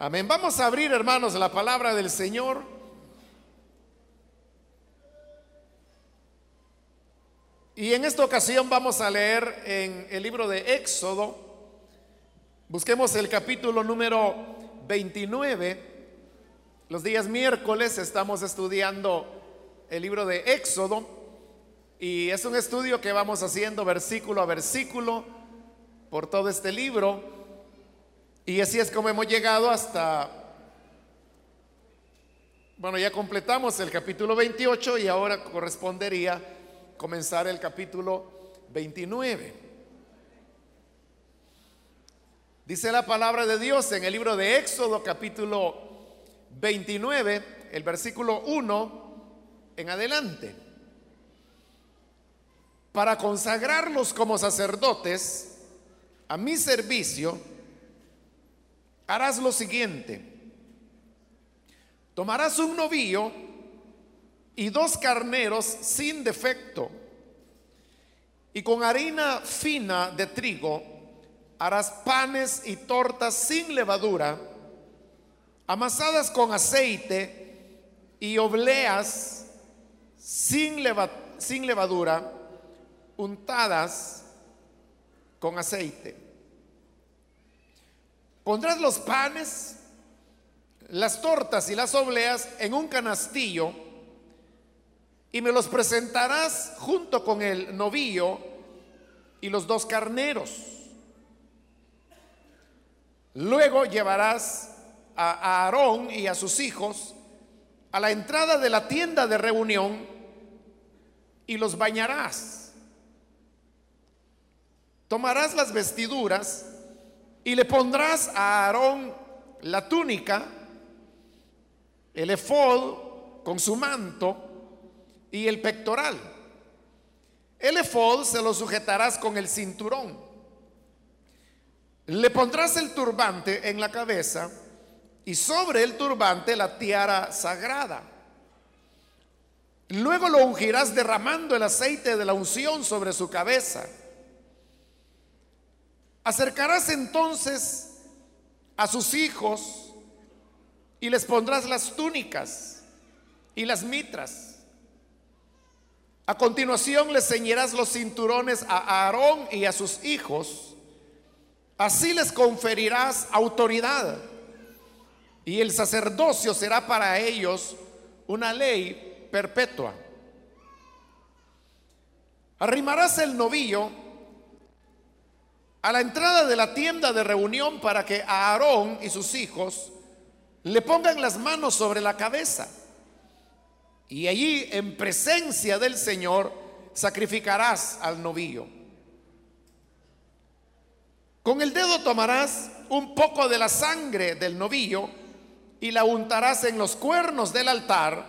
Amén. Vamos a abrir, hermanos, la palabra del Señor. Y en esta ocasión vamos a leer en el libro de Éxodo. Busquemos el capítulo número 29. Los días miércoles estamos estudiando el libro de Éxodo. Y es un estudio que vamos haciendo versículo a versículo por todo este libro. Y así es como hemos llegado hasta, bueno, ya completamos el capítulo 28 y ahora correspondería comenzar el capítulo 29. Dice la palabra de Dios en el libro de Éxodo capítulo 29, el versículo 1 en adelante. Para consagrarlos como sacerdotes a mi servicio, harás lo siguiente. Tomarás un novillo y dos carneros sin defecto, y con harina fina de trigo harás panes y tortas sin levadura, amasadas con aceite y obleas sin, sin levadura, untadas con aceite. Pondrás los panes, las tortas y las obleas en un canastillo y me los presentarás junto con el novillo y los dos carneros. Luego llevarás a Aarón y a sus hijos a la entrada de la tienda de reunión y los bañarás. Tomarás las vestiduras y le pondrás a Aarón la túnica, el efod con su manto y el pectoral. El efod se lo sujetarás con el cinturón. Le pondrás el turbante en la cabeza y sobre el turbante la tiara sagrada. Luego lo ungirás derramando el aceite de la unción sobre su cabeza. Acercarás entonces a sus hijos y les pondrás las túnicas y las mitras. A continuación les ceñirás los cinturones a Aarón y a sus hijos. Así les conferirás autoridad. Y el sacerdocio será para ellos una ley perpetua. Arrimarás el novillo a la entrada de la tienda de reunión para que Aarón y sus hijos le pongan las manos sobre la cabeza. Y allí, en presencia del Señor, sacrificarás al novillo. Con el dedo tomarás un poco de la sangre del novillo y la untarás en los cuernos del altar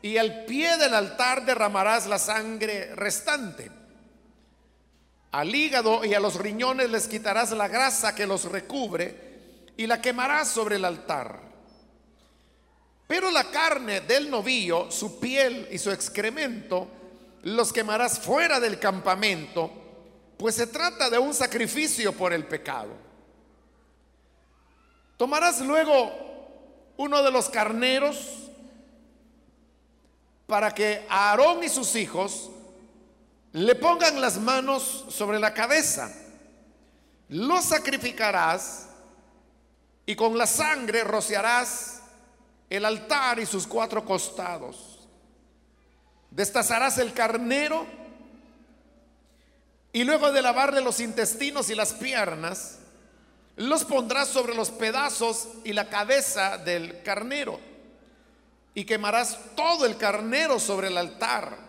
y al pie del altar derramarás la sangre restante. Al hígado y a los riñones les quitarás la grasa que los recubre y la quemarás sobre el altar. Pero la carne del novillo, su piel y su excremento, los quemarás fuera del campamento, pues se trata de un sacrificio por el pecado. Tomarás luego uno de los carneros para que Aarón y sus hijos le pongan las manos sobre la cabeza, lo sacrificarás y con la sangre rociarás el altar y sus cuatro costados. Destazarás el carnero y luego de lavarle los intestinos y las piernas, los pondrás sobre los pedazos y la cabeza del carnero y quemarás todo el carnero sobre el altar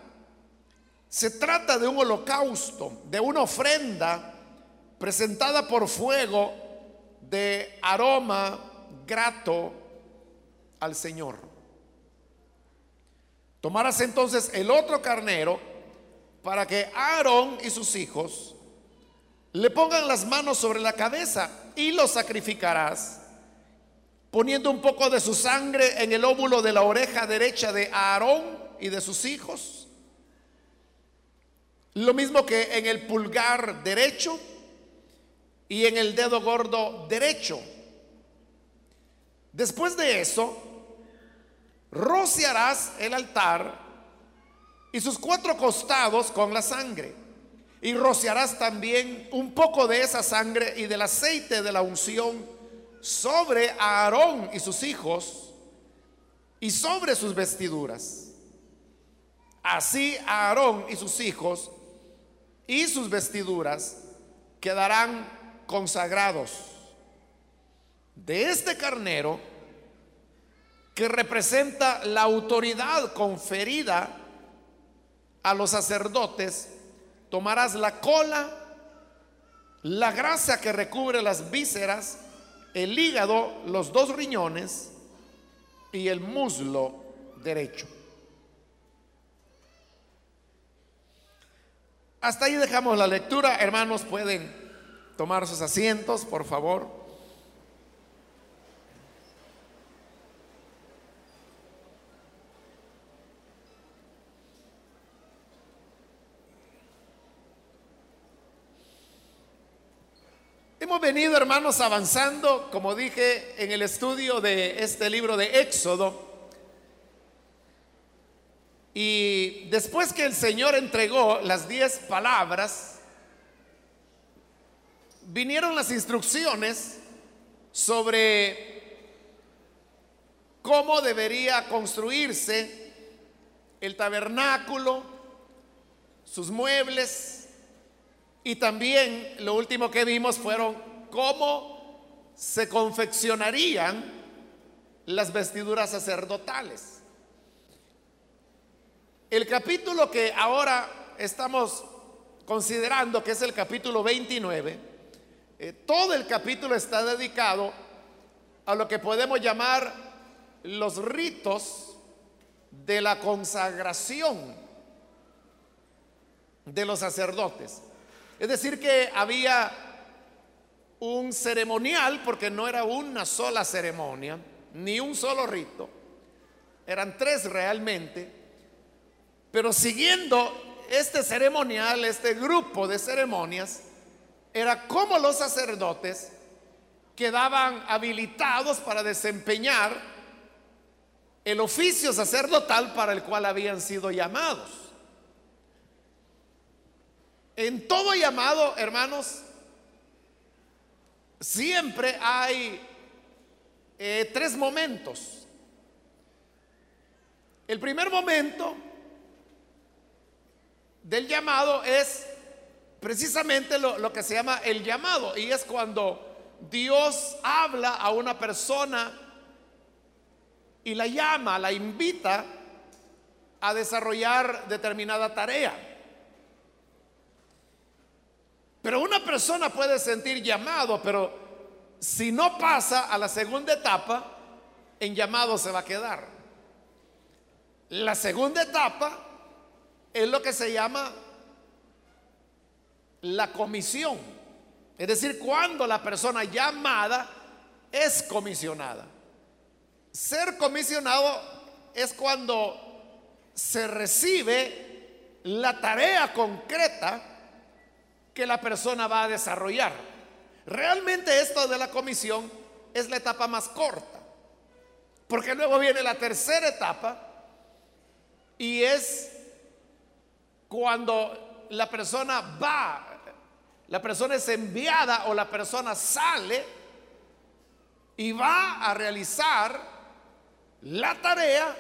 se trata de un holocausto, de una ofrenda presentada por fuego de aroma grato al Señor. Tomarás entonces el otro carnero para que Aarón y sus hijos le pongan las manos sobre la cabeza y lo sacrificarás poniendo un poco de su sangre en el óvulo de la oreja derecha de Aarón y de sus hijos lo mismo que en el pulgar derecho y en el dedo gordo derecho. Después de eso, rociarás el altar y sus cuatro costados con la sangre. Y rociarás también un poco de esa sangre y del aceite de la unción sobre Aarón y sus hijos y sobre sus vestiduras. Así Aarón y sus hijos y sus vestiduras quedarán consagrados. De este carnero que representa la autoridad conferida a los sacerdotes, tomarás la cola, la grasa que recubre las vísceras, el hígado, los dos riñones y el muslo derecho. Hasta ahí dejamos la lectura. Hermanos, pueden tomar sus asientos, por favor. Hemos venido, hermanos, avanzando, como dije, en el estudio de este libro de Éxodo. Y después que el Señor entregó las diez palabras, vinieron las instrucciones sobre cómo debería construirse el tabernáculo, sus muebles, y también lo último que vimos fueron cómo se confeccionarían las vestiduras sacerdotales. El capítulo que ahora estamos considerando, que es el capítulo 29, eh, todo el capítulo está dedicado a lo que podemos llamar los ritos de la consagración de los sacerdotes. Es decir, que había un ceremonial, porque no era una sola ceremonia, ni un solo rito, eran tres realmente, pero siguiendo este ceremonial, este grupo de ceremonias, era como los sacerdotes quedaban habilitados para desempeñar el oficio sacerdotal para el cual habían sido llamados. En todo llamado, hermanos, siempre hay eh, tres momentos. El primer momento del llamado es precisamente lo, que se llama el llamado y es cuando Dios habla a una persona y la llama, la invita a desarrollar determinada tarea. Pero una persona puede sentir llamado, pero si no pasa a la segunda etapa, en llamado se va a quedar. La segunda etapa es lo que se llama la comisión. Es decir, cuando la persona llamada es comisionada. Ser comisionado es cuando se recibe la tarea concreta que la persona va a desarrollar. Realmente esto de la comisión es la etapa más corta, porque luego viene la tercera etapa y es cuando la persona va, la persona es enviada o la persona sale y va a realizar la tarea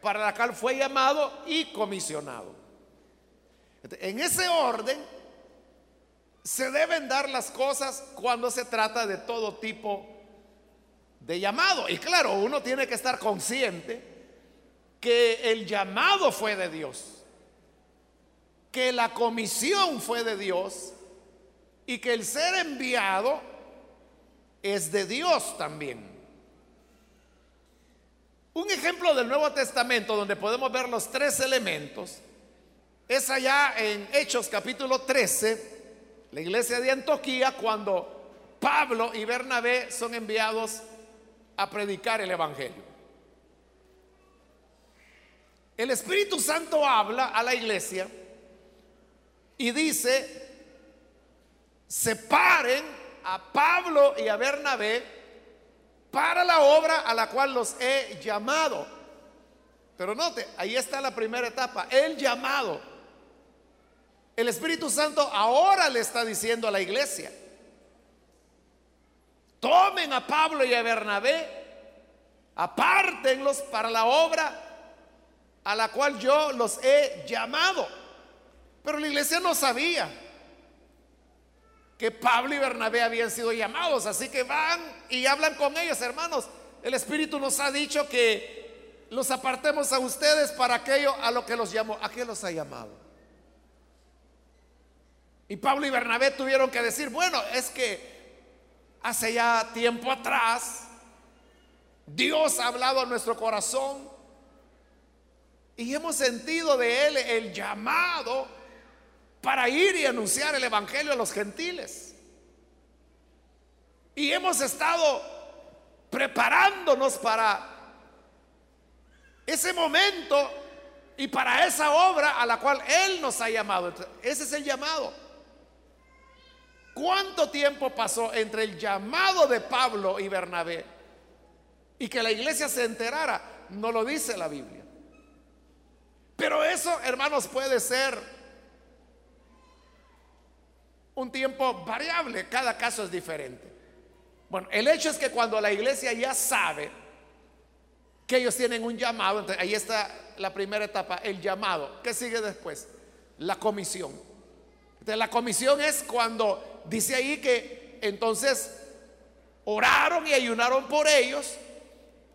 para la cual fue llamado y comisionado. En ese orden, se deben dar las cosas cuando se trata de todo tipo de llamado. Y claro, uno tiene que estar consciente que el llamado fue de Dios, que la comisión fue de Dios y que el ser enviado es de Dios también. Un ejemplo del Nuevo Testamento donde podemos ver los tres elementos es allá en Hechos capítulo 13 la iglesia de Antioquía cuando Pablo y Bernabé son enviados a predicar el Evangelio. El Espíritu Santo habla a la iglesia y dice, separen a Pablo y a Bernabé para la obra a la cual los he llamado. Pero note, ahí está la primera etapa, el llamado. El Espíritu Santo ahora le está diciendo a la iglesia, tomen a Pablo y a Bernabé, apártenlos para la obra a la cual yo los he llamado. Pero la iglesia no sabía que Pablo y Bernabé habían sido llamados, así que van y hablan con ellos, hermanos. El Espíritu nos ha dicho que los apartemos a ustedes para aquello a lo que los llamó. ¿A qué los ha llamado? Y Pablo y Bernabé tuvieron que decir, bueno, es que hace ya tiempo atrás Dios ha hablado a nuestro corazón y hemos sentido de Él el llamado para ir y anunciar el Evangelio a los gentiles. Y hemos estado preparándonos para ese momento y para esa obra a la cual Él nos ha llamado. Ese es el llamado. ¿Cuánto tiempo pasó entre el llamado de Pablo y Bernabé y que la iglesia se enterara? No lo dice la Biblia. Pero eso, hermanos, puede ser un tiempo variable, cada caso es diferente. Bueno, el hecho es que cuando la iglesia ya sabe que ellos tienen un llamado, ahí está la primera etapa, el llamado. ¿Qué sigue después? La comisión. La comisión es cuando dice ahí que entonces oraron y ayunaron por ellos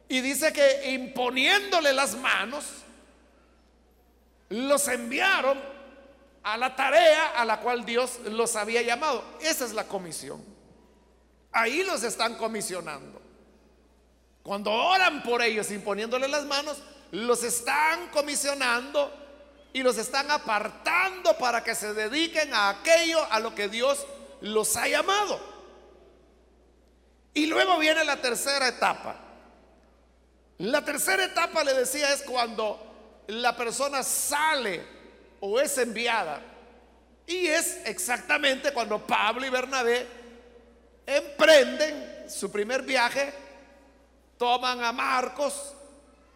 y dice que imponiéndole las manos, los enviaron a la tarea a la cual Dios los había llamado. Esa es la comisión. Ahí los están comisionando. Cuando oran por ellos imponiéndole las manos, los están comisionando y los están apartando para que se dediquen a aquello a lo que Dios los ha llamado. Y luego viene la tercera etapa. La tercera etapa, le decía, es cuando la persona sale o es enviada. Y es exactamente cuando Pablo y Bernabé emprenden su primer viaje, toman a Marcos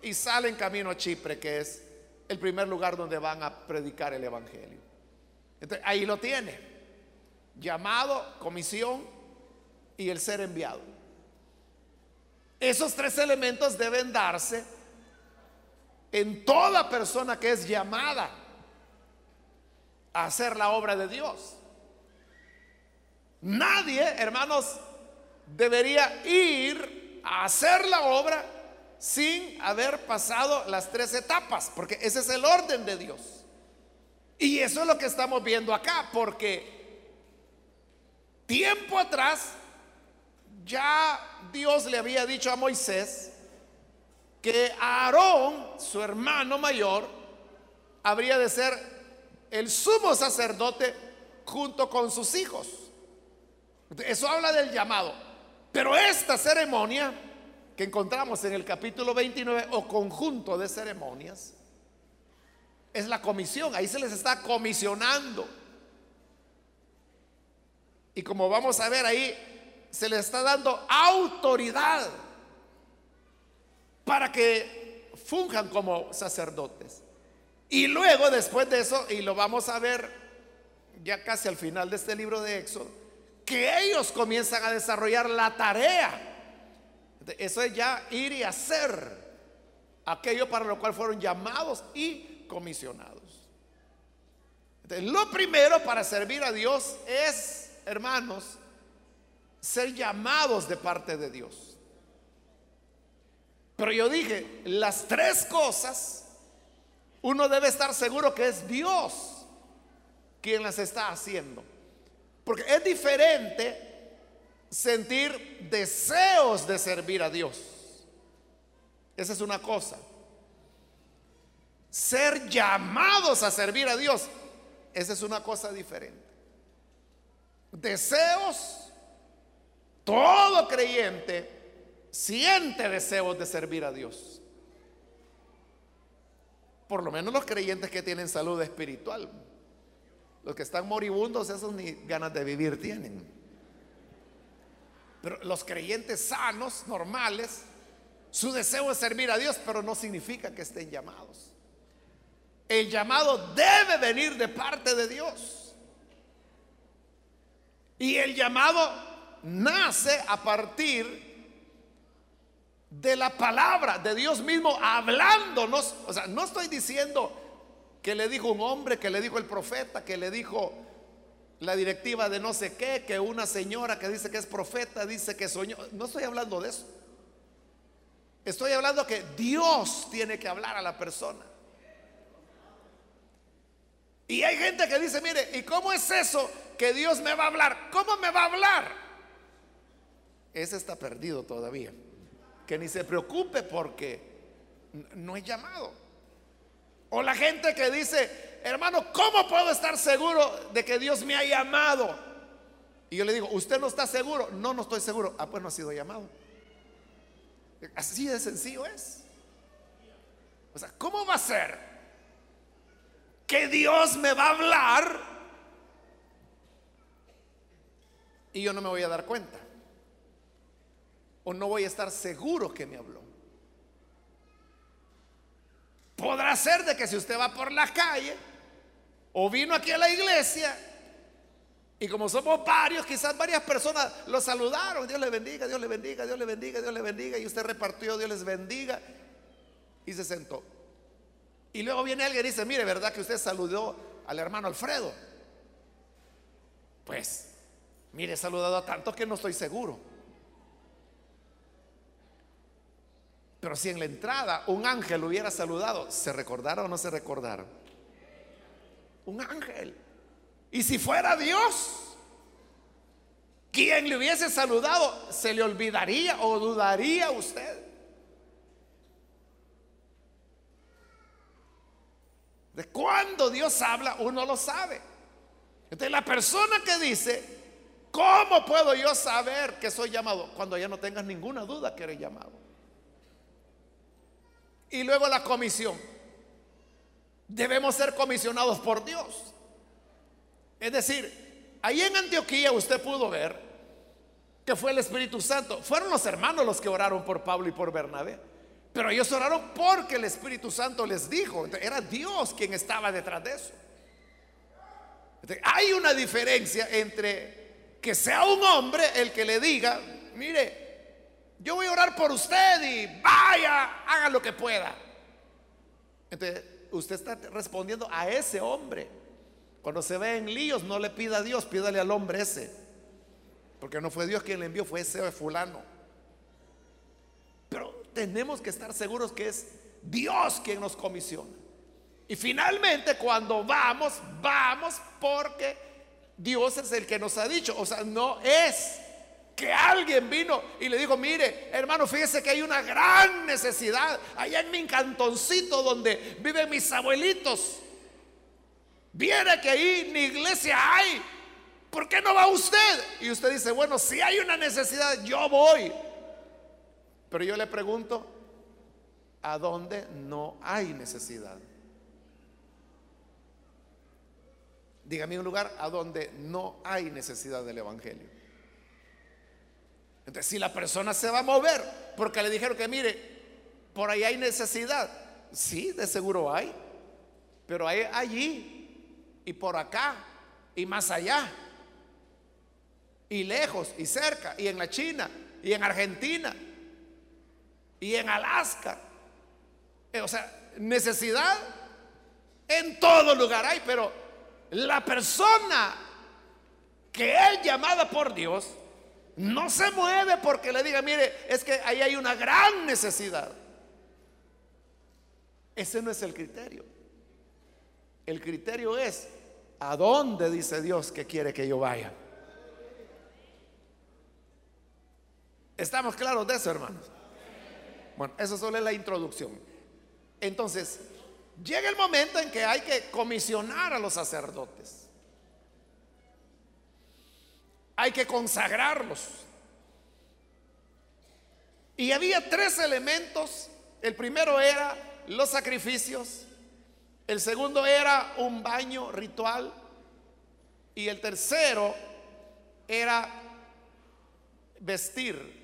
y salen camino a Chipre, que es el primer lugar donde van a predicar el Evangelio. Entonces, ahí lo tiene llamado, comisión y el ser enviado. Esos tres elementos deben darse en toda persona que es llamada hacer la obra de Dios. Nadie, hermanos, debería ir a hacer la obra sin haber pasado las tres etapas, porque ese es el orden de Dios. Y eso es lo que estamos viendo acá, porque Tiempo atrás, ya Dios le había dicho a Moisés que Aarón, su hermano mayor, habría de ser el sumo sacerdote junto con sus hijos. Eso habla del llamado. Pero esta ceremonia que encontramos en el capítulo 29 o conjunto de ceremonias es la comisión. Ahí se les está comisionando. Y como vamos a ver ahí, se le está dando autoridad para que funjan como sacerdotes. Y luego, después de eso, y lo vamos a ver ya casi al final de este libro de Éxodo, que ellos comienzan a desarrollar la tarea. Eso es ya ir y hacer aquello para lo cual fueron llamados y comisionados. lo primero para servir a Dios es hermanos, ser llamados de parte de Dios. Pero yo dije, las tres cosas, uno debe estar seguro que es Dios quien las está haciendo. Porque es diferente sentir deseos de servir a Dios. Esa es una cosa. Ser llamados a servir a Dios, esa es una cosa diferente deseos, todo creyente siente deseos de servir a Dios. Por lo menos los creyentes que tienen salud espiritual. Los que están moribundos, esos ni ganas de vivir tienen. Pero los creyentes sanos, normales, su deseo es servir a Dios, pero no significa que estén llamados. El llamado debe venir de parte de Dios. Y el llamado nace a partir de la palabra de Dios mismo hablándonos. O sea, no estoy diciendo que le dijo un hombre, que le dijo el profeta, que le dijo la directiva de no sé qué, que una señora que dice que es profeta dice que soñó. No estoy hablando de eso. Estoy hablando que Dios tiene que hablar a la persona. Y hay gente que dice, mire, ¿y cómo es eso que Dios me va a hablar? ¿Cómo me va a hablar? Ese está perdido todavía. Que ni se preocupe porque no es llamado. O la gente que dice, hermano, ¿cómo puedo estar seguro de que Dios me ha llamado? Y yo le digo, ¿usted no está seguro? No, no estoy seguro. Ah, pues no ha sido llamado. Así de sencillo es. O sea, ¿cómo va a ser que Dios me va a hablar y yo no me voy a dar cuenta? O no voy a estar seguro que me habló. Podrá ser de que si usted va por la calle o vino aquí a la iglesia y como somos varios, quizás varias personas lo saludaron, Dios le bendiga, Dios le bendiga, Dios le bendiga, Dios le bendiga, y usted repartió, Dios les bendiga, y se sentó. Y luego viene alguien y dice, mire, ¿verdad que usted saludó al hermano Alfredo? Pues, mire, he saludado a tanto que no estoy seguro. Pero si en la entrada un ángel hubiera saludado, ¿se recordaron o no se recordaron? Un ángel. Y si fuera Dios, quien le hubiese saludado, ¿se le olvidaría o dudaría usted? De cuando Dios habla, uno lo sabe. Entonces la persona que dice, ¿cómo puedo yo saber que soy llamado? Cuando ya no tengas ninguna duda que eres llamado. Y luego la comisión. Debemos ser comisionados por Dios. Es decir, ahí en Antioquía usted pudo ver que fue el Espíritu Santo. Fueron los hermanos los que oraron por Pablo y por Bernabé. Pero ellos oraron porque el Espíritu Santo les dijo. Era Dios quien estaba detrás de eso. hay una diferencia entre que sea un hombre el que le diga, mire, yo voy a orar por usted y vaya, haga lo que pueda. Entonces, usted está respondiendo a ese hombre. Cuando se ve en líos, no le pida a Dios, pídale al hombre ese. Porque no fue Dios quien le envió, fue ese fulano. Pero tenemos que estar seguros que es Dios quien nos comisiona. Y finalmente cuando vamos, vamos porque Dios es el que nos ha dicho. O sea, no es que alguien vino y le dijo, mire, hermano, fíjese que hay una gran necesidad allá en mi cantoncito donde viven mis abuelitos. Viene que ahí ni iglesia hay. ¿Por qué no va usted? Y usted dice, bueno, si hay una necesidad, yo voy. Pero yo le pregunto, ¿a dónde no hay necesidad? Dígame un lugar a donde no hay necesidad del Evangelio. Entonces, si la persona se va a mover porque le dijeron que mire, por ahí hay necesidad, sí, de seguro hay, pero hay allí y por acá y más allá y lejos y cerca y en la China y en Argentina y en Alaska. Eh, o sea, necesidad en todo lugar hay, pero la persona que es llamada por Dios no se mueve porque le diga, mire, es que ahí hay una gran necesidad. Ese no es el criterio. El criterio es ¿A dónde dice Dios que quiere que yo vaya? ¿Estamos claros de eso, hermanos? Bueno, eso solo es la introducción. Entonces, llega el momento en que hay que comisionar a los sacerdotes. Hay que consagrarlos. Y había tres elementos. El primero era los sacrificios. El segundo era un baño ritual. Y el tercero era vestir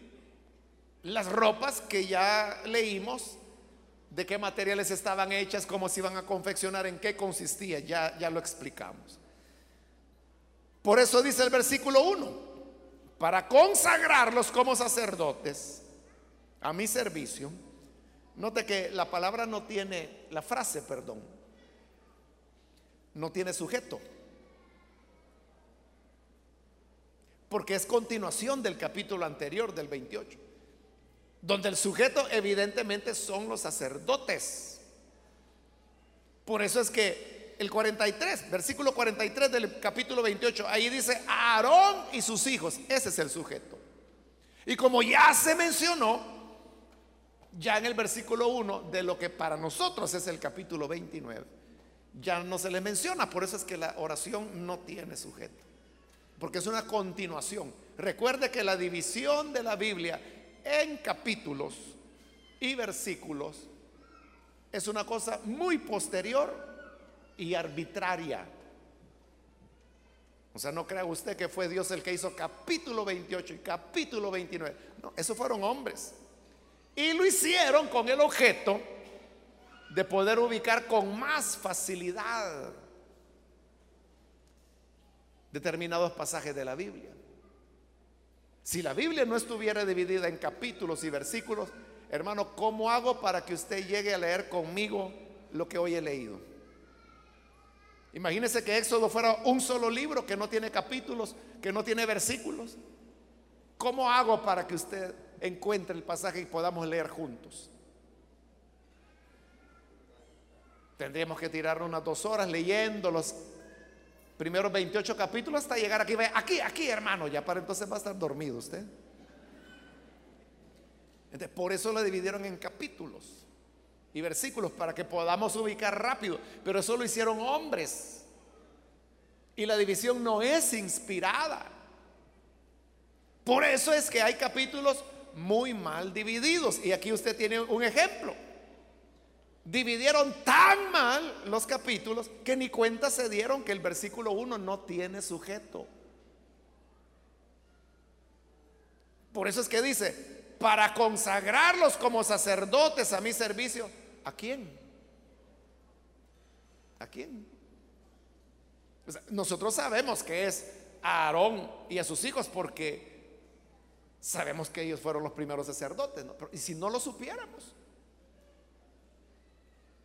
las ropas que ya leímos, de qué materiales estaban hechas, cómo se iban a confeccionar, en qué consistía, ya, ya lo explicamos. Por eso dice el versículo 1, para consagrarlos como sacerdotes a mi servicio. Note que la palabra no tiene, la frase, perdón, no tiene sujeto. Porque es continuación del capítulo anterior, del 28, donde el sujeto evidentemente son los sacerdotes. Por eso es que el 43, versículo 43 del capítulo 28, ahí dice Aarón y sus hijos, ese es el sujeto. Y como ya se mencionó, ya en el versículo 1 de lo que para nosotros es el capítulo 29, ya no se le menciona, por eso es que la oración no tiene sujeto, porque es una continuación. Recuerde que la división de la Biblia en capítulos y versículos es una cosa muy posterior y arbitraria. O sea, no crea usted que fue Dios el que hizo capítulo 28 y capítulo 29. No, esos fueron hombres. Y lo hicieron con el objeto de poder ubicar con más facilidad determinados pasajes de la Biblia. Si la Biblia no estuviera dividida en capítulos y versículos, hermano, ¿cómo hago para que usted llegue a leer conmigo lo que hoy he leído? Imagínese que Éxodo fuera un solo libro que no tiene capítulos, que no tiene versículos. ¿Cómo hago para que usted encuentre el pasaje y podamos leer juntos? Tendríamos que tirar unas dos horas leyendo los primeros 28 capítulos hasta llegar aquí. Aquí, aquí, hermano, ya para entonces va a estar dormido usted. Entonces, por eso lo dividieron en capítulos y versículos para que podamos ubicar rápido. Pero eso lo hicieron hombres. Y la división no es inspirada. Por eso es que hay capítulos muy mal divididos. Y aquí usted tiene un ejemplo. Dividieron tan mal los capítulos que ni cuenta se dieron que el versículo 1 no tiene sujeto. Por eso es que dice, para consagrarlos como sacerdotes a mi servicio, ¿A quién? ¿A quién? nosotros sabemos que es a Aarón y a sus hijos porque sabemos que ellos fueron los primeros sacerdotes. y si no lo supiéramos,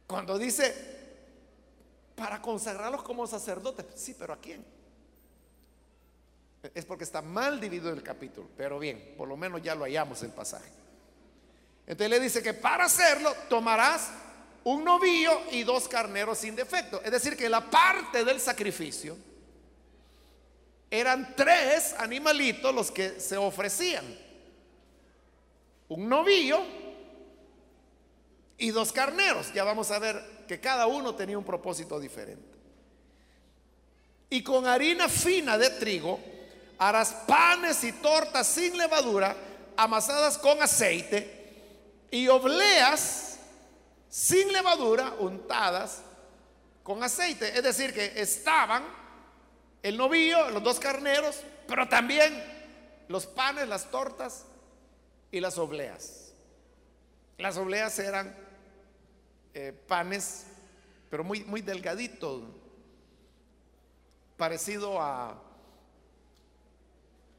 cuando dice para consagrarlos como sacerdotes, sí, pero ¿a quién? Es porque está mal dividido el capítulo, pero bien, por lo menos ya lo hallamos el pasaje. Entonces le dice que para hacerlo tomarás un novillo y dos carneros sin defecto. Es decir, que la parte del sacrificio eran tres animalitos los que se ofrecían. Un novillo y dos carneros. Ya vamos a ver que cada uno tenía un propósito diferente. Y con harina fina de trigo harás panes y tortas sin levadura, amasadas con aceite y obleas sin levadura untadas con aceite. Es decir, que estaban el novillo, los dos carneros, pero también los panes, las tortas y las obleas. Las obleas eran eh, panes, pero muy, muy delgaditos, parecido a,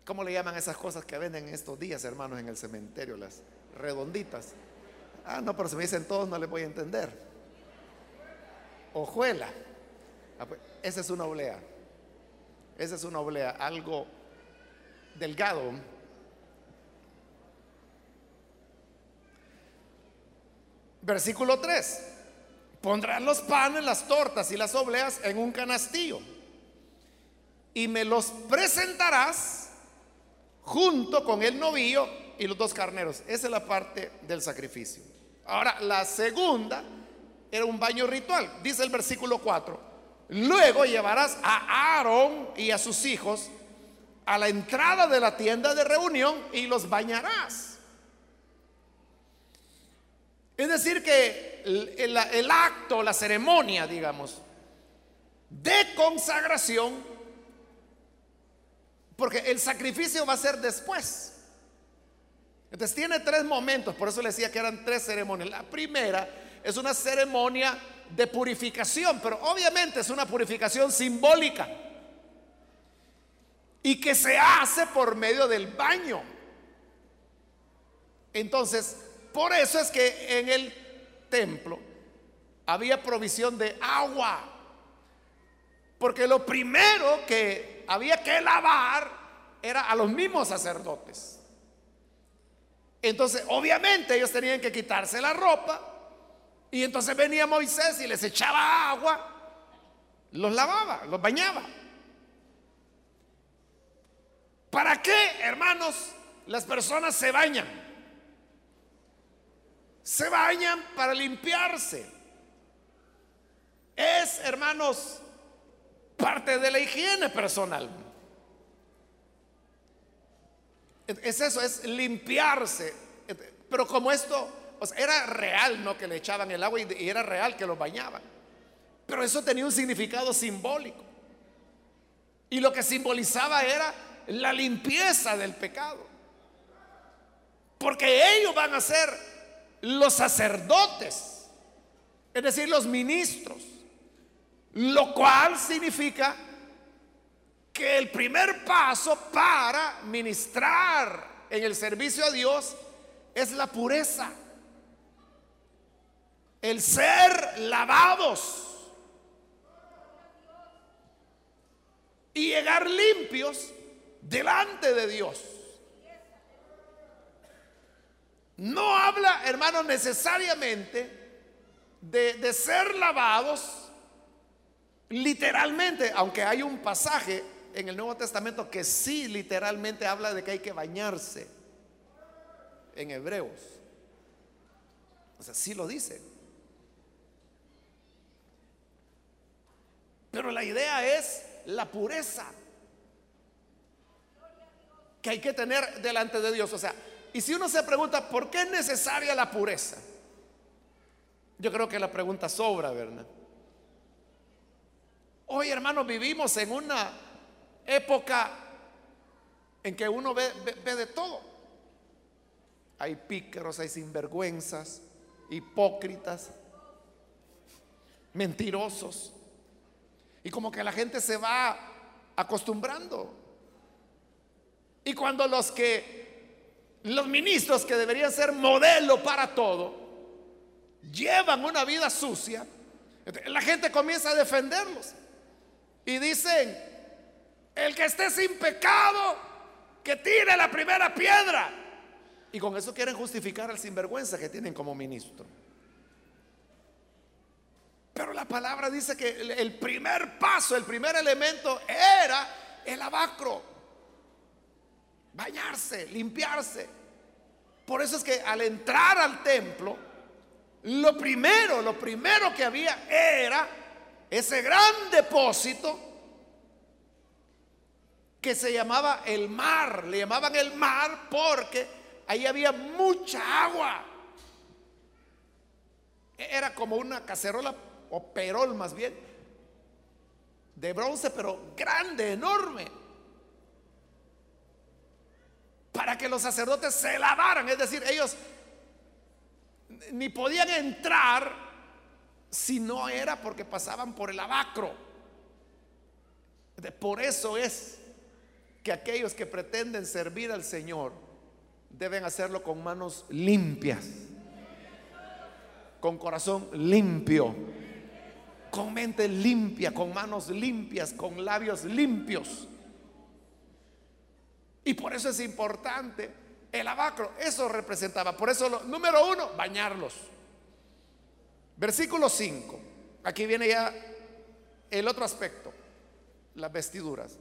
¿cómo le llaman esas cosas que venden estos días, hermanos, en el cementerio? Las redonditas. Ah, no, pero si me dicen todos no les voy a entender. Ojuela. Ah, pues, esa es una oblea. Esa es una oblea, algo delgado. Versículo 3. Pondrán los panes, las tortas y las obleas en un canastillo. Y me los presentarás junto con el novillo y los dos carneros. Esa es la parte del sacrificio. Ahora, la segunda era un baño ritual. Dice el versículo 4. Luego llevarás a Aarón y a sus hijos a la entrada de la tienda de reunión y los bañarás. Es decir, que el, el acto, la ceremonia, digamos, de consagración, porque el sacrificio va a ser después. Entonces tiene tres momentos, por eso le decía que eran tres ceremonias. La primera es una ceremonia de purificación, pero obviamente es una purificación simbólica y que se hace por medio del baño. Entonces, por eso es que en el templo había provisión de agua, porque lo primero que había que lavar era a los mismos sacerdotes. Entonces, obviamente ellos tenían que quitarse la ropa y entonces venía Moisés y les echaba agua, los lavaba, los bañaba. ¿Para qué, hermanos, las personas se bañan? Se bañan para limpiarse. Es, hermanos, parte de la higiene personal. Es eso, es limpiarse. Pero como esto era real, ¿no? Que le echaban el agua y, era real que los bañaban. Pero eso tenía un significado simbólico. Y lo que simbolizaba era la limpieza del pecado. Porque ellos van a ser los sacerdotes, es decir, los ministros. Lo cual significa que el primer paso para ministrar en el servicio a Dios es la pureza. El ser lavados. Y llegar limpios delante de Dios. No habla, hermano, necesariamente de, de ser lavados literalmente, aunque hay un pasaje en el Nuevo Testamento que sí literalmente habla de que hay que bañarse en hebreos. O sea, sí lo dice. Pero la idea es la pureza que hay que tener delante de Dios. O sea, y si uno se pregunta, ¿por qué es necesaria la pureza? Yo creo que la pregunta sobra, ¿verdad? Hoy, hermanos, vivimos en una época en que uno ve, de todo. Hay pícaros, hay sinvergüenzas, hipócritas, mentirosos. Y como que la gente se va acostumbrando. Y cuando los que, los ministros que deberían ser modelo para todo, llevan una vida sucia, la gente comienza a defenderlos. Y dicen, el que esté sin pecado, que tire la primera piedra. Y con eso quieren justificar al sinvergüenza que tienen como ministro. Pero la palabra dice que el primer paso, el primer elemento era el abacro. Bañarse, limpiarse. Por eso es que al entrar al templo, lo primero, lo primero que había era ese gran depósito que se llamaba el mar. Le llamaban el mar porque ahí había mucha agua. Era como una cacerola o perol más bien, de bronce, pero grande, enorme. Para que los sacerdotes se lavaran, es decir, ellos ni podían entrar si no era porque pasaban por el abacro. Por eso es que aquellos que pretenden servir al Señor deben hacerlo con manos limpias, con corazón limpio, con mente limpia, con manos limpias, con labios limpios. Y por eso es importante el abacro. Eso representaba. Por eso, lo, número uno, bañarlos. Versículo 5. Aquí viene ya el otro aspecto, las vestiduras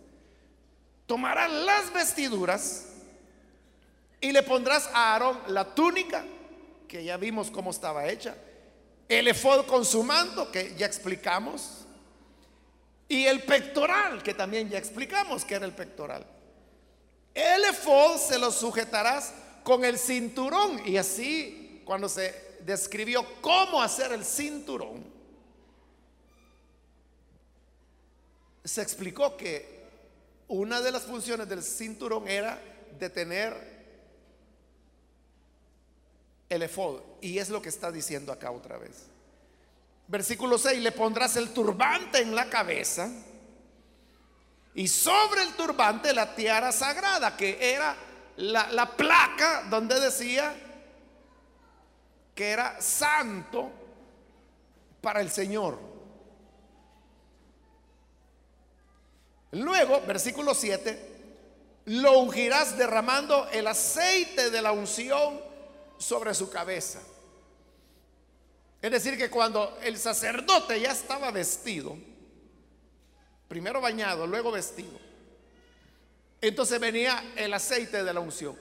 tomarás las vestiduras y le pondrás a Aarón la túnica, que ya vimos cómo estaba hecha, el efod con su manto, que ya explicamos, y el pectoral, que también ya explicamos que era el pectoral. El efod se lo sujetarás con el cinturón, y así cuando se describió cómo hacer el cinturón, se explicó que una de las funciones del cinturón era de tener el efod. Y es lo que está diciendo acá otra vez. Versículo 6, le pondrás el turbante en la cabeza y sobre el turbante la tiara sagrada, que era la, la placa donde decía que era santo para el Señor. Luego, versículo 7, lo ungirás derramando el aceite de la unción sobre su cabeza. Es decir, que cuando el sacerdote ya estaba vestido, primero bañado, luego vestido, entonces venía el aceite de la unción.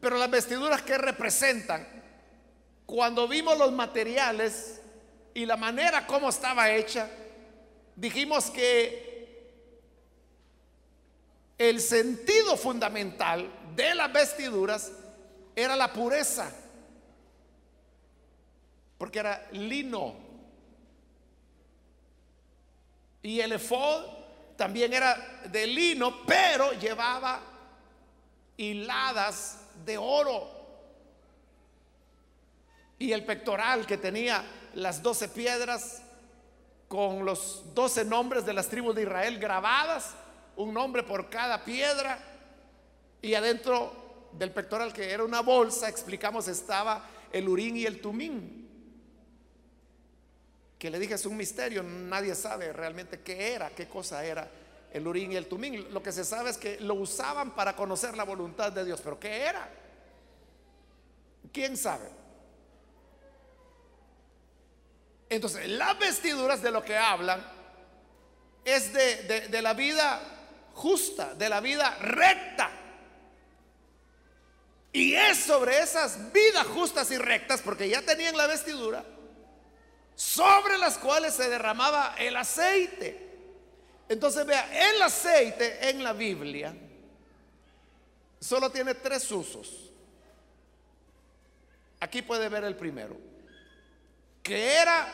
Pero las vestiduras que representan, cuando vimos los materiales y la manera como estaba hecha, dijimos que el sentido fundamental de las vestiduras era la pureza, porque era lino. Y el efod también era de lino, pero llevaba hiladas de oro. Y el pectoral que tenía las doce piedras con los doce nombres de las tribus de Israel grabadas un nombre por cada piedra y adentro del pectoral que era una bolsa, explicamos, estaba el urín y el tumín. Que le dije es un misterio, nadie sabe realmente qué era, qué cosa era el urín y el tumín. Lo que se sabe es que lo usaban para conocer la voluntad de Dios, pero ¿qué era? ¿Quién sabe? Entonces, las vestiduras de lo que hablan es de, de la vida justa, de la vida recta. Y es sobre esas vidas justas y rectas, porque ya tenían la vestidura, sobre las cuales se derramaba el aceite. Entonces vea, el aceite en la Biblia solo tiene tres usos. Aquí puede ver el primero, que era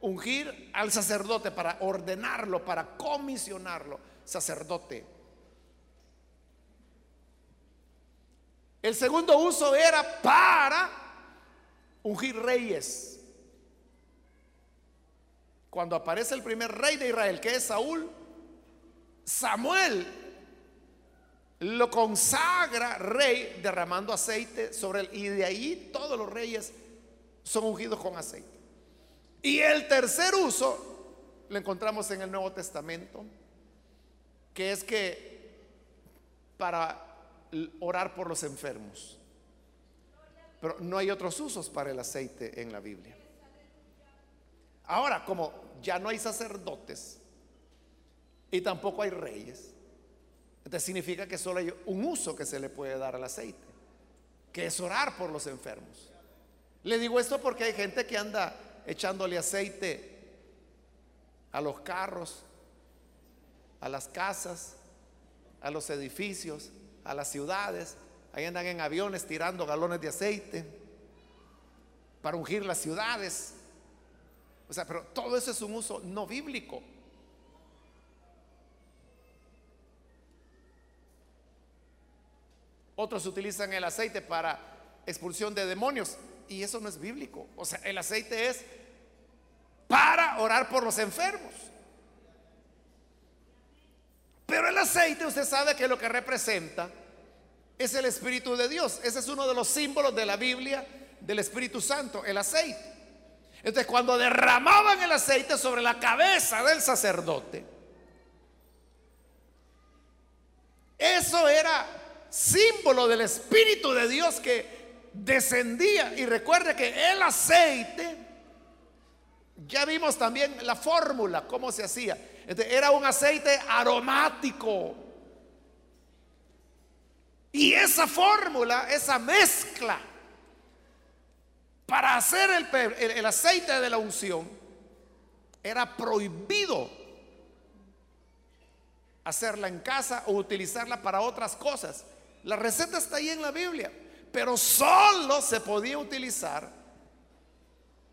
ungir al sacerdote para ordenarlo, para comisionarlo sacerdote. El segundo uso era para ungir reyes. Cuando aparece el primer rey de Israel, que es Saúl, Samuel lo consagra rey derramando aceite sobre él. Y de ahí todos los reyes son ungidos con aceite. Y el tercer uso lo encontramos en el Nuevo Testamento que es que para orar por los enfermos. Pero no hay otros usos para el aceite en la Biblia. Ahora, como ya no hay sacerdotes y tampoco hay reyes, entonces significa que solo hay un uso que se le puede dar al aceite, que es orar por los enfermos. Le digo esto porque hay gente que anda echándole aceite a los carros, a las casas, a los edificios, a las ciudades. Ahí andan en aviones tirando galones de aceite para ungir las ciudades. O sea, pero todo eso es un uso no bíblico. Otros utilizan el aceite para expulsión de demonios y eso no es bíblico. O sea, el aceite es para orar por los enfermos. Pero el aceite, usted sabe que lo que representa es el Espíritu de Dios. Ese es uno de los símbolos de la Biblia del Espíritu Santo, el aceite. Entonces, cuando derramaban el aceite sobre la cabeza del sacerdote, eso era símbolo del Espíritu de Dios que descendía. Y recuerde que el aceite, ya vimos también la fórmula, cómo se hacía era un aceite aromático. Y esa fórmula, esa mezcla para hacer el, aceite de la unción, era prohibido hacerla en casa o utilizarla para otras cosas. La receta está ahí en la Biblia, pero solo se podía utilizar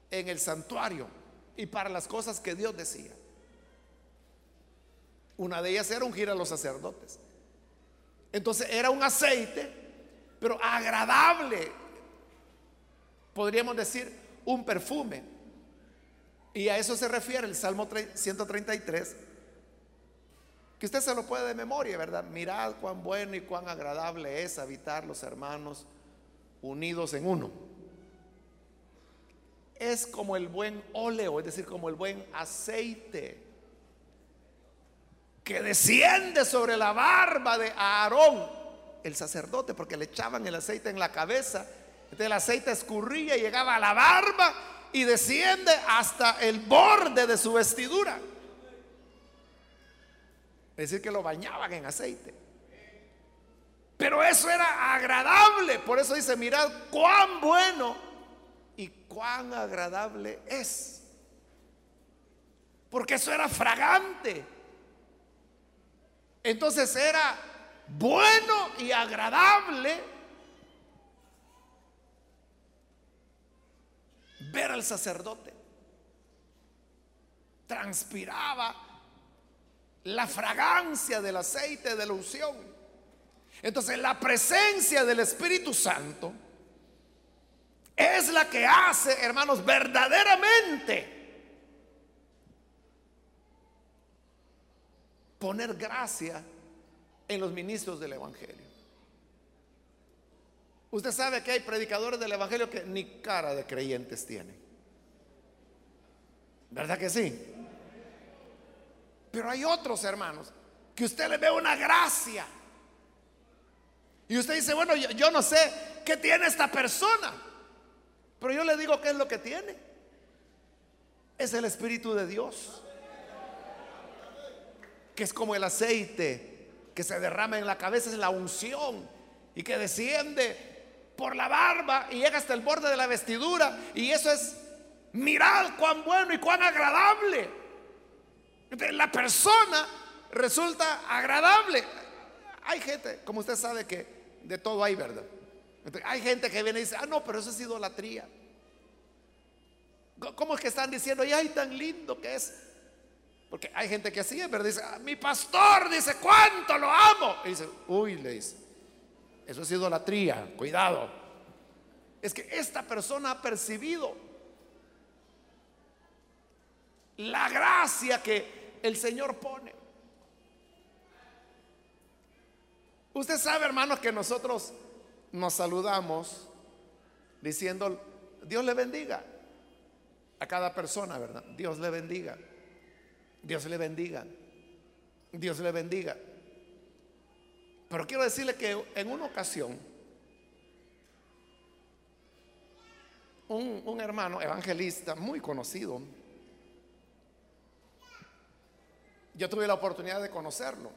en el santuario y para las cosas que Dios decía. Una de ellas era ungir a los sacerdotes. Entonces era un aceite, pero agradable. podríamos decir, un perfume. Y a eso se refiere el Salmo 133, que usted se lo puede de memoria, ¿verdad? Mirad cuán bueno y cuán agradable es habitar los hermanos unidos en uno. Es como el buen óleo, es decir, como el buen aceite que desciende sobre la barba de Aarón, el sacerdote, porque le echaban el aceite en la cabeza. Entonces el aceite escurría y llegaba a la barba y desciende hasta el borde de su vestidura. Es decir, que lo bañaban en aceite. Pero eso era agradable. Por eso dice, mirad cuán bueno y cuán agradable es. Porque eso era fragante. Entonces era bueno y agradable ver al sacerdote. Transpiraba la fragancia del aceite de la unción. Entonces la presencia del Espíritu Santo es la que hace, hermanos, verdaderamente poner gracia en los ministros del Evangelio. Usted sabe que hay predicadores del Evangelio que ni cara de creyentes tienen. ¿Verdad que sí? Pero hay otros hermanos que usted le ve una gracia. Y usted dice, bueno, yo, yo, no sé qué tiene esta persona. Pero yo le digo qué es lo que tiene. Es el Espíritu de Dios que es como el aceite que se derrama en la cabeza, es la unción y que desciende por la barba y llega hasta el borde de la vestidura. Y eso es, mirad cuán bueno y cuán agradable. La persona resulta agradable. Hay gente, como usted sabe que de todo hay, ¿verdad? Hay gente que viene y dice, ah, no, pero eso es idolatría. ¿Cómo es que están diciendo, y ay, tan lindo que es porque hay gente que así, pero dice, ah, mi pastor dice, ¿cuánto lo amo? Y dice, uy, le dice, eso es idolatría, cuidado. Es que esta persona ha percibido la gracia que el Señor pone. Usted sabe, hermanos, que nosotros nos saludamos diciendo, Dios le bendiga a cada persona, ¿verdad? Dios le bendiga. Dios le bendiga. Dios le bendiga. Pero quiero decirle que en una ocasión, un, hermano evangelista muy conocido, yo tuve la oportunidad de conocerlo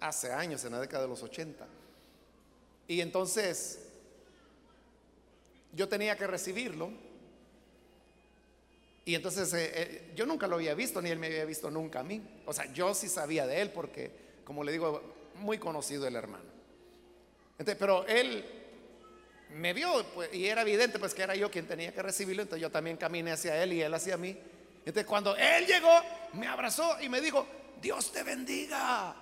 hace años, en la década de los 80. Y entonces yo tenía que recibirlo y entonces eh, eh, yo nunca lo había visto, ni él me había visto nunca a mí. O sea, yo sí sabía de él porque, como le digo, muy conocido el hermano. pero él me vio pues, y era evidente pues que era yo quien tenía que recibirlo, entonces yo también caminé hacia él y él hacia mí. Entonces cuando él llegó, me abrazó y me dijo, Dios te bendiga.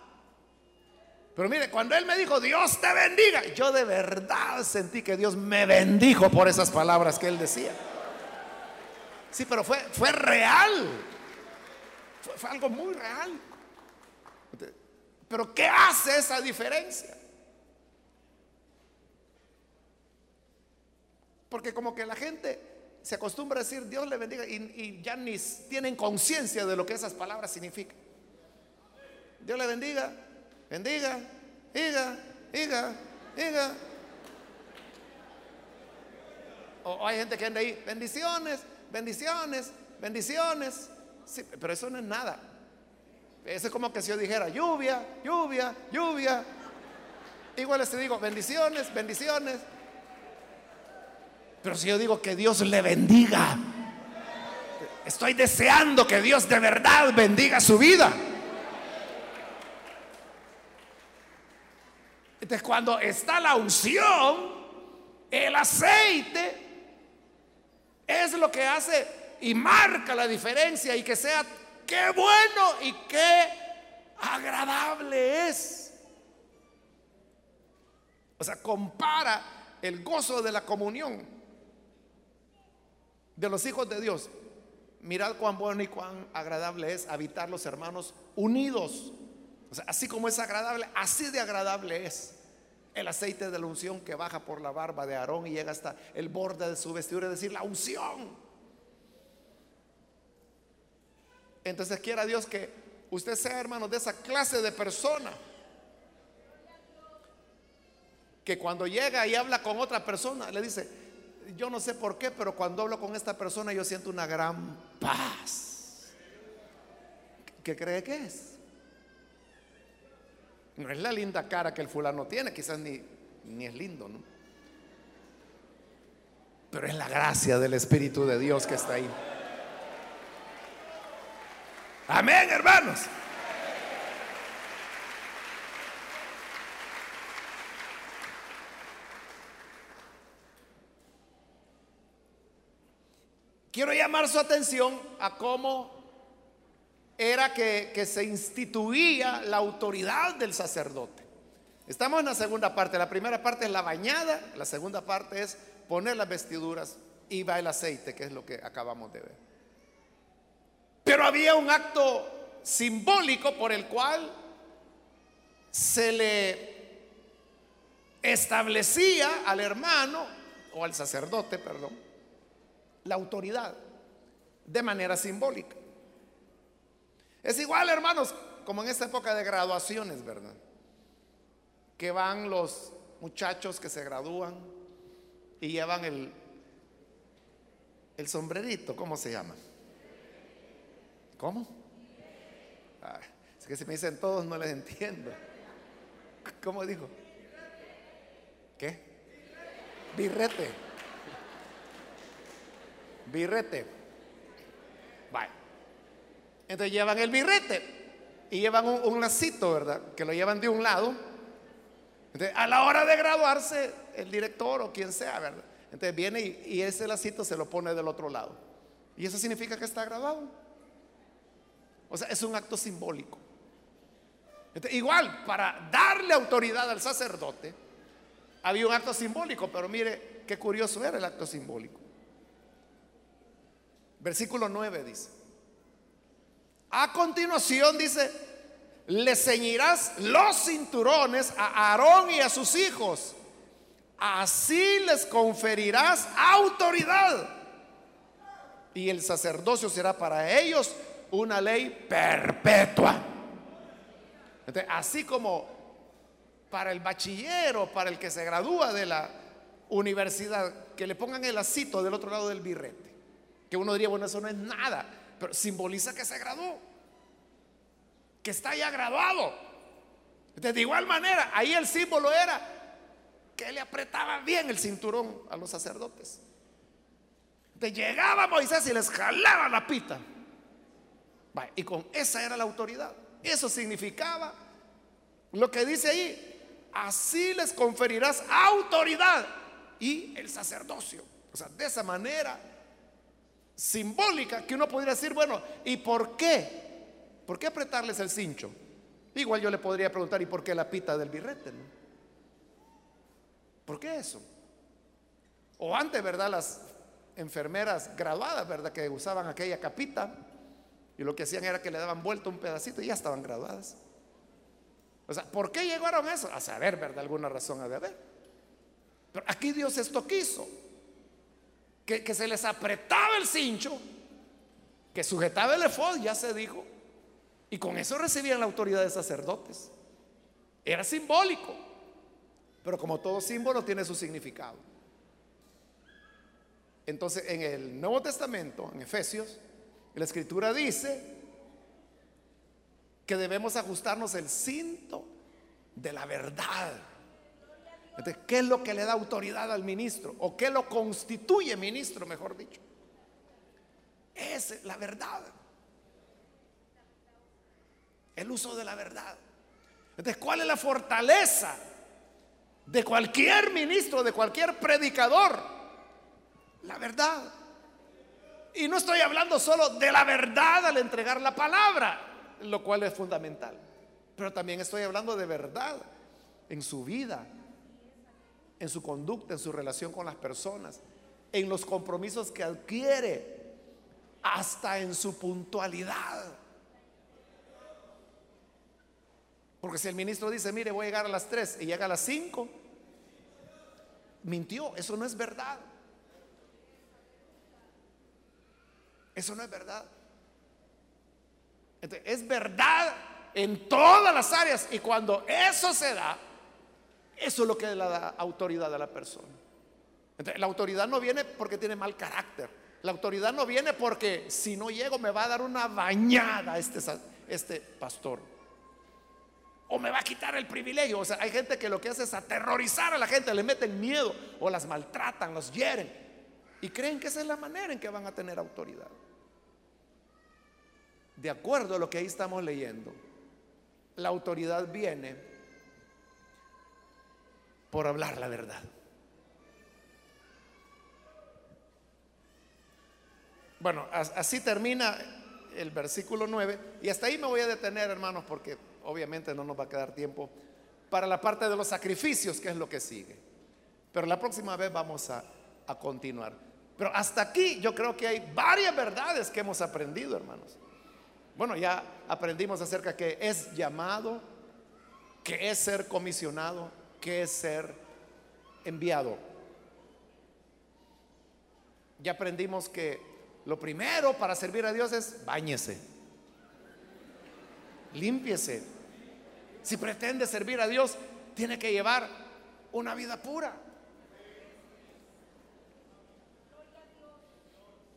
Pero mire, cuando él me dijo, Dios te bendiga, yo de verdad sentí que Dios me bendijo por esas palabras que él decía. Sí, pero fue, fue real. Fue, algo muy real. Pero ¿qué hace esa diferencia? Porque como que la gente se acostumbra a decir Dios le bendiga y, y ya ni tienen conciencia de lo que esas palabras significan. Dios le bendiga, bendiga, diga, diga, diga. O hay gente que anda ahí, bendiciones, bendiciones, bendiciones. Pero eso no es nada. Eso es como que si yo dijera lluvia, lluvia, lluvia. Igual les digo bendiciones, bendiciones. Pero si yo digo que Dios le bendiga, estoy deseando que Dios de verdad bendiga su vida. Entonces cuando está la unción, el aceite, es lo que hace y marca la diferencia y que sea qué bueno y qué agradable es. O sea, compara el gozo de la comunión de los hijos de Dios, mirad cuán bueno y cuán agradable es habitar los hermanos unidos. O sea, así como es agradable, así de agradable es el aceite de la unción que baja por la barba de Aarón y llega hasta el borde de su vestidura, es decir, la unción. Entonces quiera Dios que usted sea hermano de esa clase de persona. Que cuando llega y habla con otra persona, le dice, yo no sé por qué, pero cuando hablo con esta persona yo siento una gran paz. ¿Qué cree que es? No es la linda cara que el fulano tiene, quizás ni, ni es lindo, ¿no? Pero es la gracia del Espíritu de Dios que está ahí. Amén, hermanos. Quiero llamar su atención a cómo era que, se instituía la autoridad del sacerdote. Estamos en la segunda parte. La primera parte es la bañada, la segunda parte es poner las vestiduras y va el aceite, que es lo que acabamos de ver. Pero había un acto simbólico por el cual se le establecía al hermano o al sacerdote, perdón, la autoridad de manera simbólica. Es igual, hermanos, como en esta época de graduaciones, ¿verdad? Que van los muchachos que se gradúan y llevan el, el sombrerito, ¿cómo se llama? ¿Cómo? es que si me dicen todos no les entiendo. ¿Cómo dijo? ¿Qué? Birrete. Birrete. Vale. Entonces llevan el birrete y llevan un, lacito, ¿verdad? Que lo llevan de un lado. Entonces, a la hora de graduarse, el director o quien sea, ¿verdad? Entonces viene y, ese lacito se lo pone del otro lado. Y eso significa que está graduado. O sea, es un acto simbólico. igual, para darle autoridad al sacerdote, había un acto simbólico, pero mire qué curioso era el acto simbólico. Versículo 9 dice. A continuación dice, le ceñirás los cinturones a Aarón y a sus hijos. Así les conferirás autoridad. Y el sacerdocio será para ellos una ley perpetua. así como para el bachillero, para el que se gradúa de la universidad, que le pongan el acito del otro lado del birrete. Que uno diría, bueno, eso no es nada pero simboliza que se graduó, que está ya graduado. De igual manera, ahí el símbolo era que le apretaba bien el cinturón a los sacerdotes. De llegaba Moisés y les jalaba la pita. y con esa era la autoridad. Eso significaba lo que dice ahí. Así les conferirás autoridad y el sacerdocio. O sea, de esa manera simbólica que uno podría decir, bueno, ¿y por qué? ¿Por qué apretarles el cincho? Igual yo le podría preguntar, ¿y por qué la pita del birrete? ¿Por qué eso? O antes, ¿verdad? Las enfermeras graduadas, ¿verdad? Que usaban aquella capita y lo que hacían era que le daban vuelta un pedacito y ya estaban graduadas. O sea, ¿por qué llegaron a eso? A saber, ¿verdad? Alguna razón ha de haber. Pero aquí Dios esto quiso que, se les apretaba el cincho, que sujetaba el efod, ya se dijo, y con eso recibían la autoridad de sacerdotes. Era simbólico, pero como todo símbolo tiene su significado. Entonces, en el Nuevo Testamento, en Efesios, la escritura dice que debemos ajustarnos el cinto de la verdad. ¿Qué es lo que le da autoridad al ministro? ¿O qué lo constituye ministro, mejor dicho? Es la verdad. El uso de la verdad. Entonces, ¿cuál es la fortaleza de cualquier ministro, de cualquier predicador? La verdad. Y no estoy hablando solo de la verdad al entregar la palabra, lo cual es fundamental. Pero también estoy hablando de verdad en su vida, en su conducta, en su relación con las personas, en los compromisos que adquiere, hasta en su puntualidad. Porque si el ministro dice, mire, voy a llegar a las 3 y llega a las 5, mintió, eso no es verdad. Eso no es verdad. es verdad en todas las áreas y cuando eso se da, eso es lo que le da autoridad a la persona. la autoridad no viene porque tiene mal carácter. La autoridad no viene porque si no llego me va a dar una bañada este, este pastor. O me va a quitar el privilegio. O sea, hay gente que lo que hace es aterrorizar a la gente, le meten miedo o las maltratan, los hieren. Y creen que esa es la manera en que van a tener autoridad. De acuerdo a lo que ahí estamos leyendo, la autoridad viene por hablar la verdad. Bueno, así termina el versículo 9 y hasta ahí me voy a detener, hermanos, porque obviamente no nos va a quedar tiempo para la parte de los sacrificios, que es lo que sigue. Pero la próxima vez vamos a, a continuar. Pero hasta aquí yo creo que hay varias verdades que hemos aprendido, hermanos. Bueno, ya aprendimos acerca que es llamado, que es ser comisionado, que es ser enviado. Ya aprendimos que lo primero para servir a Dios es bañese, límpiese. Si pretende servir a Dios, tiene que llevar una vida pura.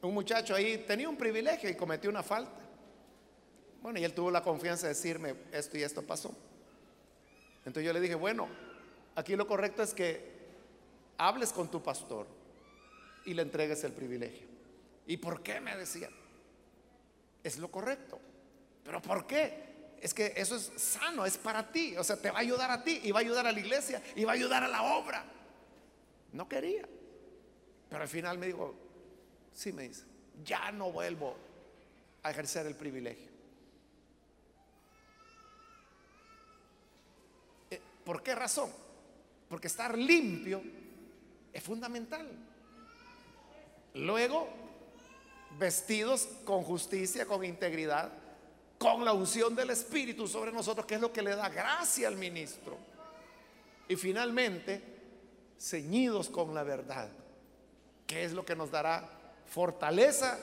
Un muchacho ahí tenía un privilegio y cometió una falta. Bueno, y él tuvo la confianza de decirme, esto y esto pasó. Entonces yo le dije, bueno, Aquí lo correcto es que hables con tu pastor y le entregues el privilegio. ¿Y por qué? Me decía. Es lo correcto. ¿Pero por qué? Es que eso es sano, es para ti. O sea, te va a ayudar a ti y va a ayudar a la iglesia y va a ayudar a la obra. No quería. Pero al final me dijo, sí me dice, ya no vuelvo a ejercer el privilegio. Eh, ¿Por qué razón? Porque estar limpio es fundamental. Luego, vestidos con justicia, con integridad, con la unción del Espíritu sobre nosotros, que es lo que le da gracia al ministro. Y finalmente, ceñidos con la verdad, que es lo que nos dará fortaleza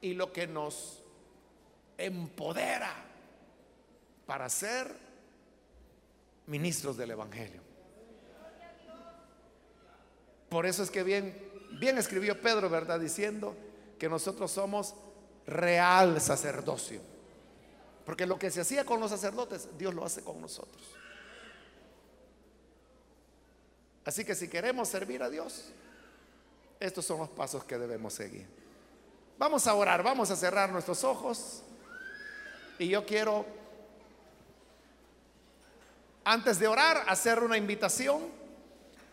y lo que nos empodera para ser ministros del Evangelio. Por eso es que bien, bien escribió Pedro, ¿verdad? Diciendo que nosotros somos real sacerdocio. Porque lo que se hacía con los sacerdotes, Dios lo hace con nosotros. Así que si queremos servir a Dios, estos son los pasos que debemos seguir. Vamos a orar, vamos a cerrar nuestros ojos. Y yo quiero, antes de orar, hacer una invitación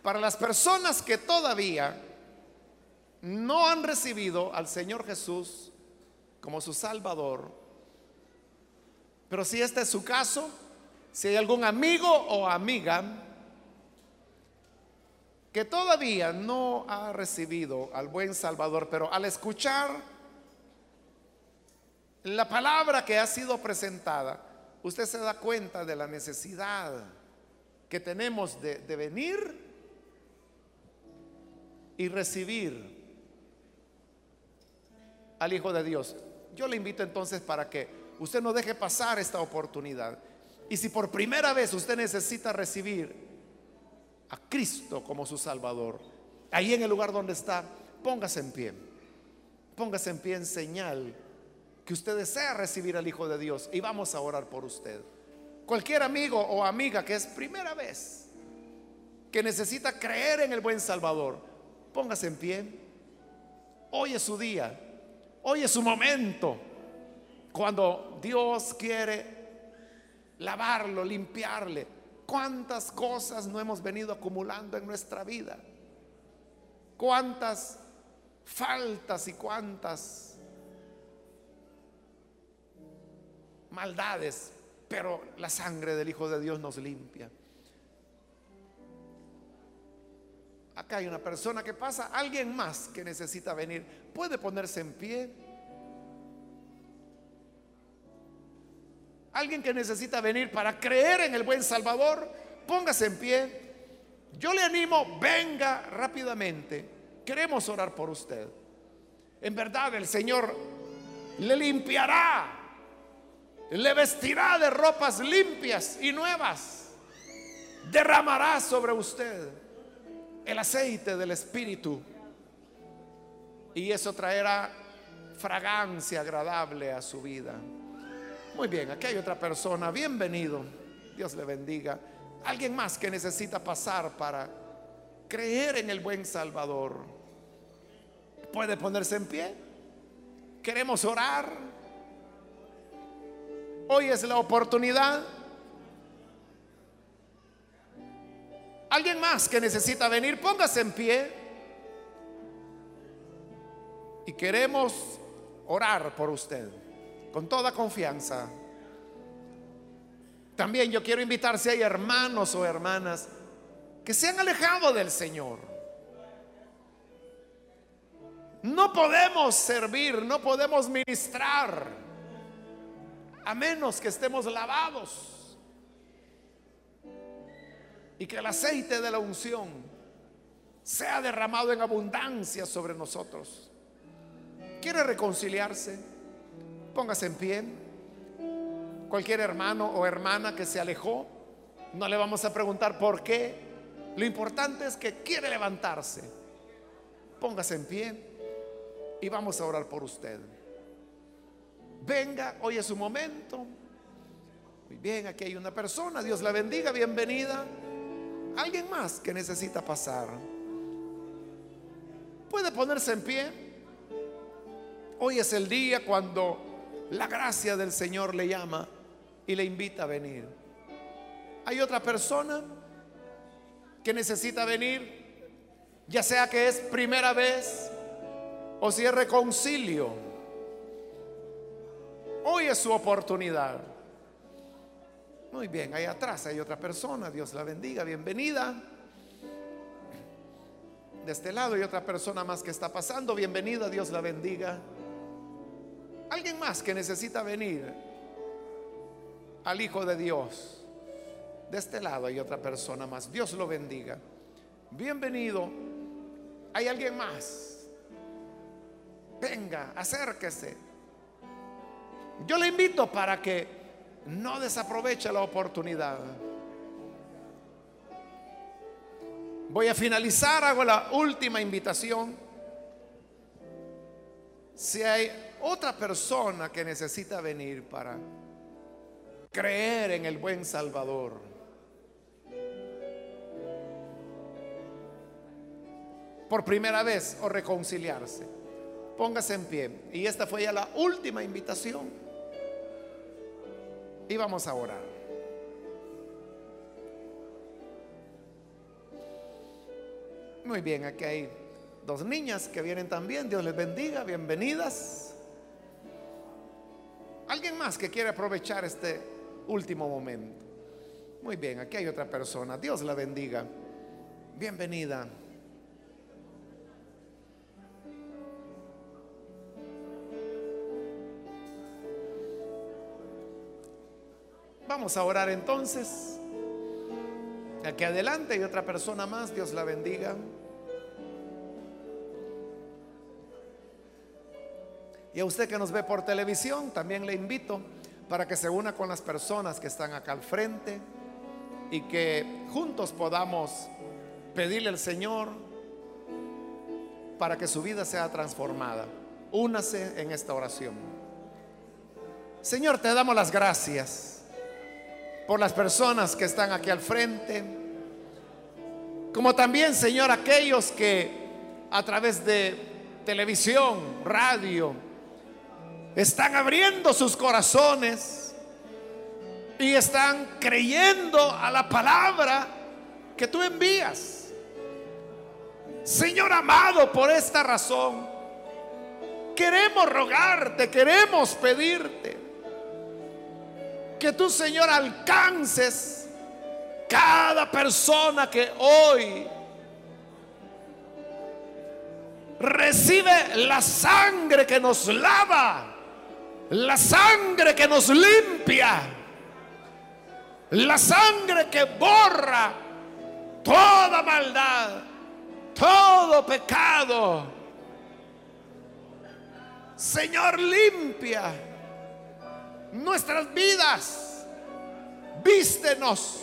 para las personas que todavía no han recibido al Señor Jesús como su Salvador, pero si este es su caso, si hay algún amigo o amiga que todavía no ha recibido al buen Salvador, pero al escuchar la palabra que ha sido presentada, usted se da cuenta de la necesidad que tenemos de, de venir y recibir al Hijo de Dios. Yo le invito entonces para que usted no deje pasar esta oportunidad. Y si por primera vez usted necesita recibir a Cristo como su Salvador, ahí en el lugar donde está, póngase en pie. Póngase en pie en señal que usted desea recibir al Hijo de Dios y vamos a orar por usted. Cualquier amigo o amiga que es primera vez que necesita creer en el buen Salvador, Póngase en pie. Hoy es su día. Hoy es su momento. Cuando Dios quiere lavarlo, limpiarle. ¿Cuántas cosas no hemos venido acumulando en nuestra vida? ¿Cuántas faltas y cuántas maldades? Pero la sangre del Hijo de Dios nos limpia. Acá hay una persona que pasa, alguien más que necesita venir. ¿Puede ponerse en pie? Alguien que necesita venir para creer en el buen Salvador, póngase en pie. Yo le animo, venga rápidamente. Queremos orar por usted. En verdad el Señor le limpiará, le vestirá de ropas limpias y nuevas, derramará sobre usted el aceite del Espíritu y eso traerá fragancia agradable a su vida. Muy bien, aquí hay otra persona, bienvenido, Dios le bendiga. Alguien más que necesita pasar para creer en el buen Salvador. ¿Puede ponerse en pie? Queremos orar. Hoy es la oportunidad. Alguien más que necesita venir, póngase en pie. Y queremos orar por usted con toda confianza. También yo quiero invitar si hay hermanos o hermanas que se han alejado del Señor. No podemos servir, no podemos ministrar, a menos que estemos lavados y que el aceite de la unción sea derramado en abundancia sobre nosotros. ¿Quiere reconciliarse? Póngase en pie. Cualquier hermano o hermana que se alejó, no le vamos a preguntar por qué. Lo importante es que quiere levantarse. Póngase en pie y vamos a orar por usted. Venga, hoy es su momento. Muy bien, aquí hay una persona, Dios la bendiga, bienvenida. Alguien más que necesita pasar. Puede ponerse en pie. Hoy es el día cuando la gracia del Señor le llama y le invita a venir. Hay otra persona que necesita venir, ya sea que es primera vez o si es reconcilio. Hoy es su oportunidad. Muy bien, ahí atrás hay otra persona, Dios la bendiga, bienvenida. De este lado hay otra persona más que está pasando, bienvenida, Dios la bendiga. Alguien más que necesita venir al Hijo de Dios. De este lado hay otra persona más, Dios lo bendiga. Bienvenido. Hay alguien más venga, acérquese. Yo le invito para que no desaproveche la oportunidad. Voy a finalizar, hago la última invitación. Si hay otra persona que necesita venir para creer en el buen Salvador, por primera vez o reconciliarse Póngase en pie. Y esta fue ya la última invitación. Y vamos a orar. Muy bien, aquí hay dos niñas que vienen también. Dios les bendiga, bienvenidas. ¿Alguien más que quiere aprovechar este último momento? Muy bien, aquí hay otra persona. Dios la bendiga. Bienvenida. Vamos a orar entonces. Aquí adelante hay otra persona más, Dios la bendiga. Y a usted que nos ve por televisión, también le invito para que se una con las personas que están acá al frente y que juntos podamos pedirle al Señor para que su vida sea transformada. Únase en esta oración. Señor, te damos las gracias por las personas que están aquí al frente, como también, Señor, aquellos que a través de televisión, radio, están abriendo sus corazones y están creyendo a la palabra que tú envías. Señor amado, por esta razón, queremos rogarte, queremos pedirte que tú, Señor, alcances cada persona que hoy recibe la sangre que nos lava, la sangre que nos limpia, la sangre que borra toda maldad, todo pecado. Señor, limpia nuestras vidas, vístenos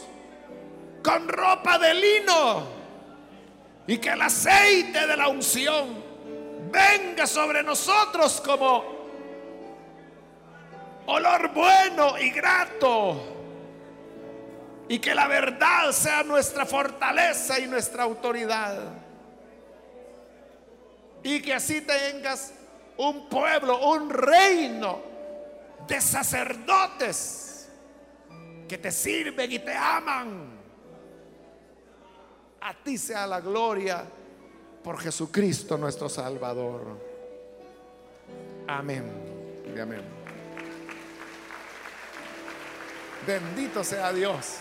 con ropa de lino y que el aceite de la unción venga sobre nosotros como olor bueno y grato. Y que la verdad sea nuestra fortaleza y nuestra autoridad. Y que así tengas un pueblo, un reino de sacerdotes que te sirven y te aman. A ti sea la gloria por Jesucristo nuestro Salvador. Amén. Y amén. Bendito sea Dios.